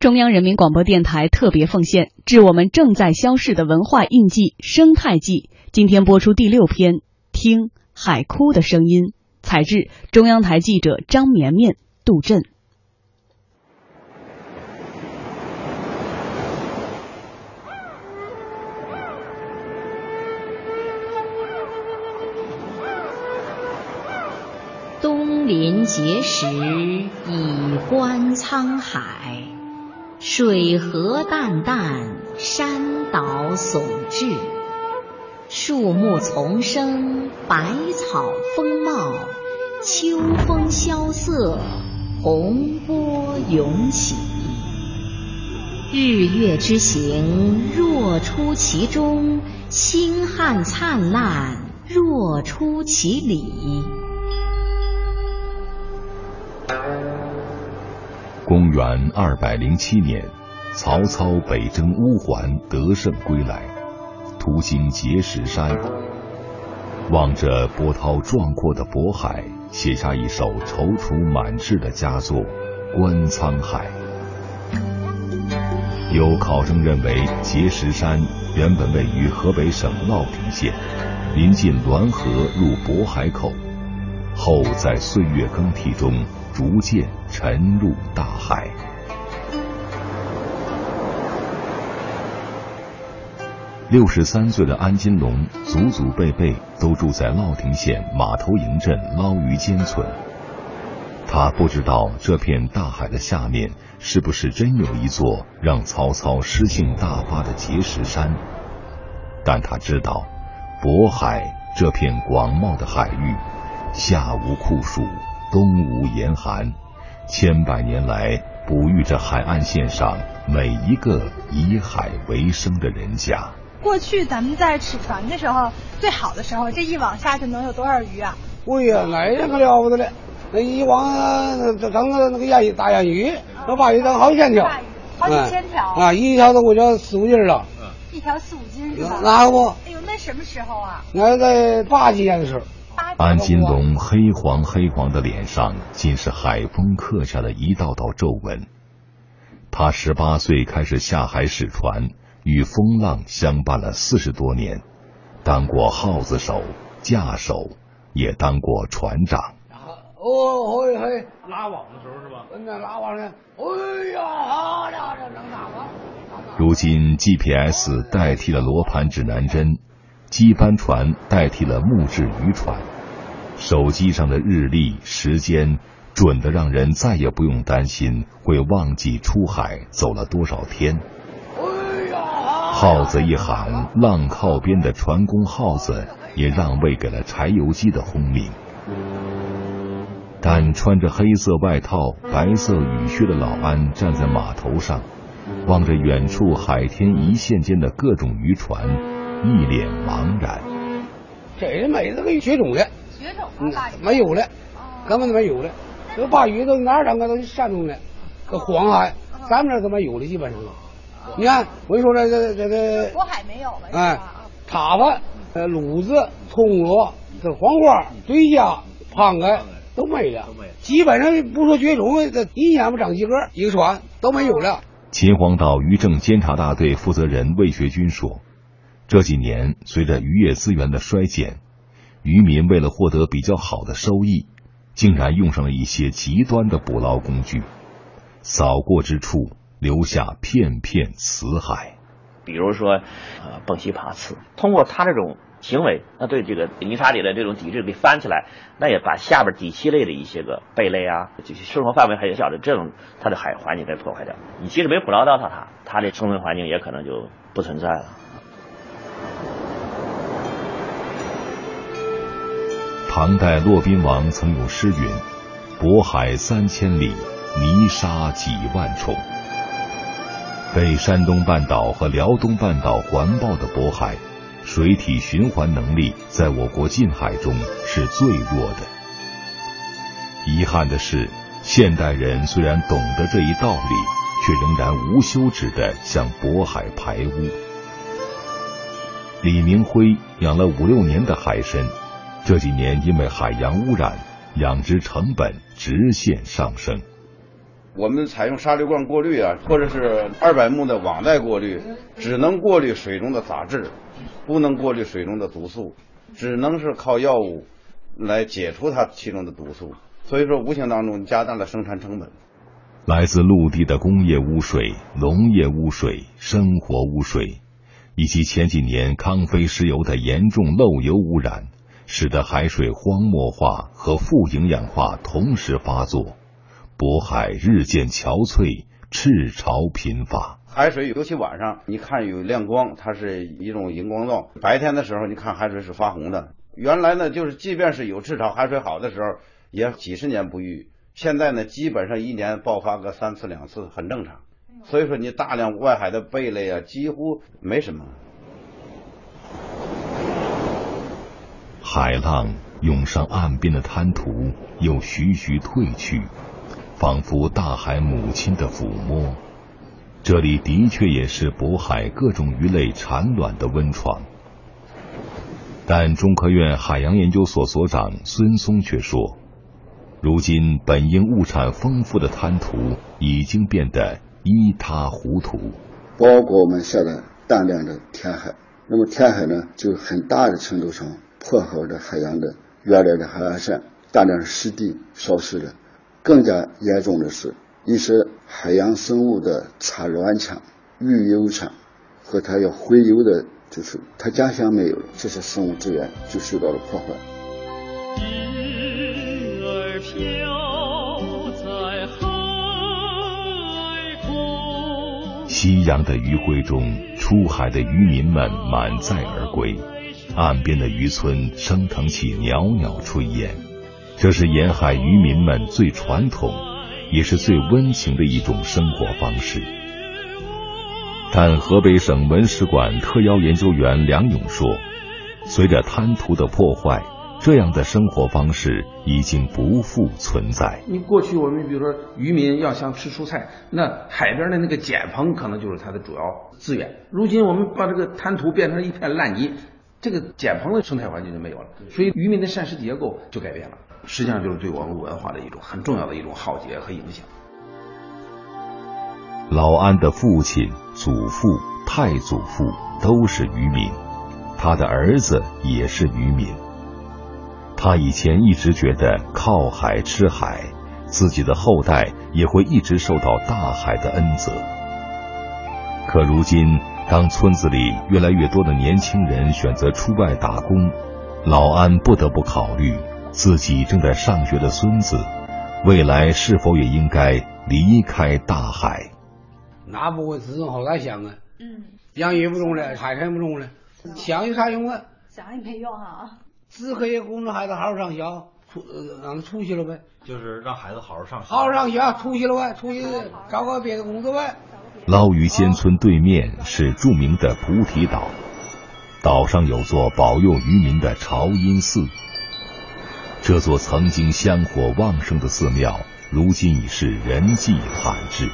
中央人民广播电台特别奉献，致我们正在消逝的文化印记——生态记。今天播出第六篇《听海哭的声音》，采制中央台记者张绵绵、杜振。东临碣石，以观沧海。水河淡淡，山岛耸峙，树木丛生，百草丰茂，秋风萧瑟，洪波涌起。日月之行，若出其中；星汉灿烂，若出其里。公元二百零七年，曹操北征乌桓，得胜归来，途经碣石山，望着波涛壮阔的渤海，写下一首踌躇满志的佳作《观沧海》。有考证认为，碣石山原本位于河北省乐亭县，临近滦河入渤海口，后在岁月更替中。逐渐沉入大海。六十三岁的安金龙，祖祖辈辈都住在乐亭县马头营镇捞鱼间村。他不知道这片大海的下面是不是真有一座让曹操诗兴大发的碣石山，但他知道，渤海这片广袤的海域，夏无酷暑。东吴严寒，千百年来哺育着海岸线上每一个以海为生的人家。过去咱们在吃船的时候，最好的时候，这一网下去能有多少鱼啊？喂呀，那可了不得了！那一网整个那个烟大烟鱼，那把鱼整好几千条，好几千条啊！一条都我叫四五斤了。一条四五斤是吧？那不？哎呦，那什么时候啊？那在八几年的时候。安金龙黑黄黑黄的脸上，尽是海风刻下的一道道皱纹。他十八岁开始下海使船，与风浪相伴了四十多年，当过号子手、架手，也当过船长。哦，嘿嘿，拉网的时候是吧？嗯，那拉网呢？哎呀，好了，这能打吗？如今 GPS 代替了罗盘指南针，机帆船代替了木质渔船。手机上的日历时间准的让人再也不用担心会忘记出海走了多少天。号子一喊，浪靠边的船工号子也让位给了柴油机的轰鸣。但穿着黑色外套、白色雨靴的老安站在码头上，望着远处海天一线间的各种渔船，一脸茫然。这没这个绝种的。绝种嗯，没有了，根本就没有了。这个鲅鱼都哪儿整个？都山东的，这黄海，咱们这都没有了，基本上。你看，我跟你说这这这个。渤海没有了。哎，塔子、呃，卤子、葱螺、这黄瓜、对虾、螃蟹都没了，基本上不说绝种，这一年不长几个，一个船都没有了。秦皇岛渔政监察大队负责人魏学军说：“这几年随着渔业资源的衰减。”渔民为了获得比较好的收益，竟然用上了一些极端的捕捞工具，扫过之处留下片片死海。比如说，呃，蹦西爬刺，通过他这种行为，那对这个泥沙里的这种底质给翻起来，那也把下边底栖类的一些个贝类啊，这些生活范围很小的这种它的海环境给破坏掉。你即使没捕捞到它，它它的生存环境也可能就不存在了。唐代骆宾王曾有诗云：“渤海三千里，泥沙几万重。”被山东半岛和辽东半岛环抱的渤海，水体循环能力在我国近海中是最弱的。遗憾的是，现代人虽然懂得这一道理，却仍然无休止地向渤海排污。李明辉养了五六年的海参。这几年因为海洋污染，养殖成本直线上升。我们采用沙粒罐过滤啊，或者是二百目的网袋过滤，只能过滤水中的杂质，不能过滤水中的毒素，只能是靠药物来解除它其中的毒素。所以说，无形当中加大了生产成本。来自陆地的工业污水、农业污水、生活污水，以及前几年康菲石油的严重漏油污染，使得海水荒漠化和富营养化同时发作。渤海日渐憔悴，赤潮频发。海水尤其晚上，你看有亮光，它是一种荧光灶；白天的时候，你看海水是发红的。原来呢，就是即便是有赤潮，海水好的时候，也几十年不遇。现在呢，基本上一年爆发个三次两次，很正常。所以说，你大量外海的贝类啊，几乎没什么。海浪涌上岸边的滩涂，又徐徐退去。仿佛大海母亲的抚摸，这里的确也是渤海各种鱼类产卵的温床。但中科院海洋研究所所长孙松却说，如今本应物产丰富的滩涂已经变得一塌糊涂。包括我们下的大量的填海，那么填海呢，就很大的程度上破坏了海洋的原来的海岸线，大量的湿地消失了。更加严重的是，一些海洋生物的产卵场、育幼场和它要洄游的，就是它家乡没有了，这些生物资源就受到了破坏。儿飘在海空。夕阳的余晖中，出海的渔民们满载而归，岸边的渔村升腾起袅袅炊烟。这是沿海渔民们最传统，也是最温情的一种生活方式。但河北省文史馆特邀研究员梁勇说，随着滩涂的破坏，这样的生活方式已经不复存在。你过去我们比如说渔民要想吃蔬菜，那海边的那个碱棚可能就是它的主要资源。如今我们把这个滩涂变成一片烂泥，这个简棚的生态环境就没有了，所以渔民的膳食结构就改变了。实际上就是对我们文化的一种很重要的一种浩劫和影响。老安的父亲、祖父、太祖父都是渔民，他的儿子也是渔民。他以前一直觉得靠海吃海，自己的后代也会一直受到大海的恩泽。可如今，当村子里越来越多的年轻人选择出外打工，老安不得不考虑。自己正在上学的孙子，未来是否也应该离开大海？那不会自种好大香啊！嗯，养鱼不中了，海产不中了，想有啥用啊？想也没用啊！只可以供着孩子好好上学，出让他出息了呗。就是让孩子好好上学，好好上学，出息了呗，出息找个别的工作呗。捞鱼仙村对面是著名的菩提岛，岛上有座保佑渔民的朝音寺。这座曾经香火旺盛的寺庙，如今已是人迹罕至。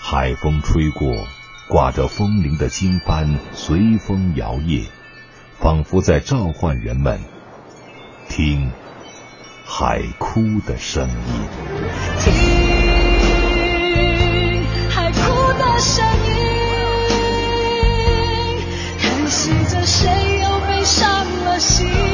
海风吹过，挂着风铃的经幡随风摇曳，仿佛在召唤人们听海哭的声音。谁又被伤了心？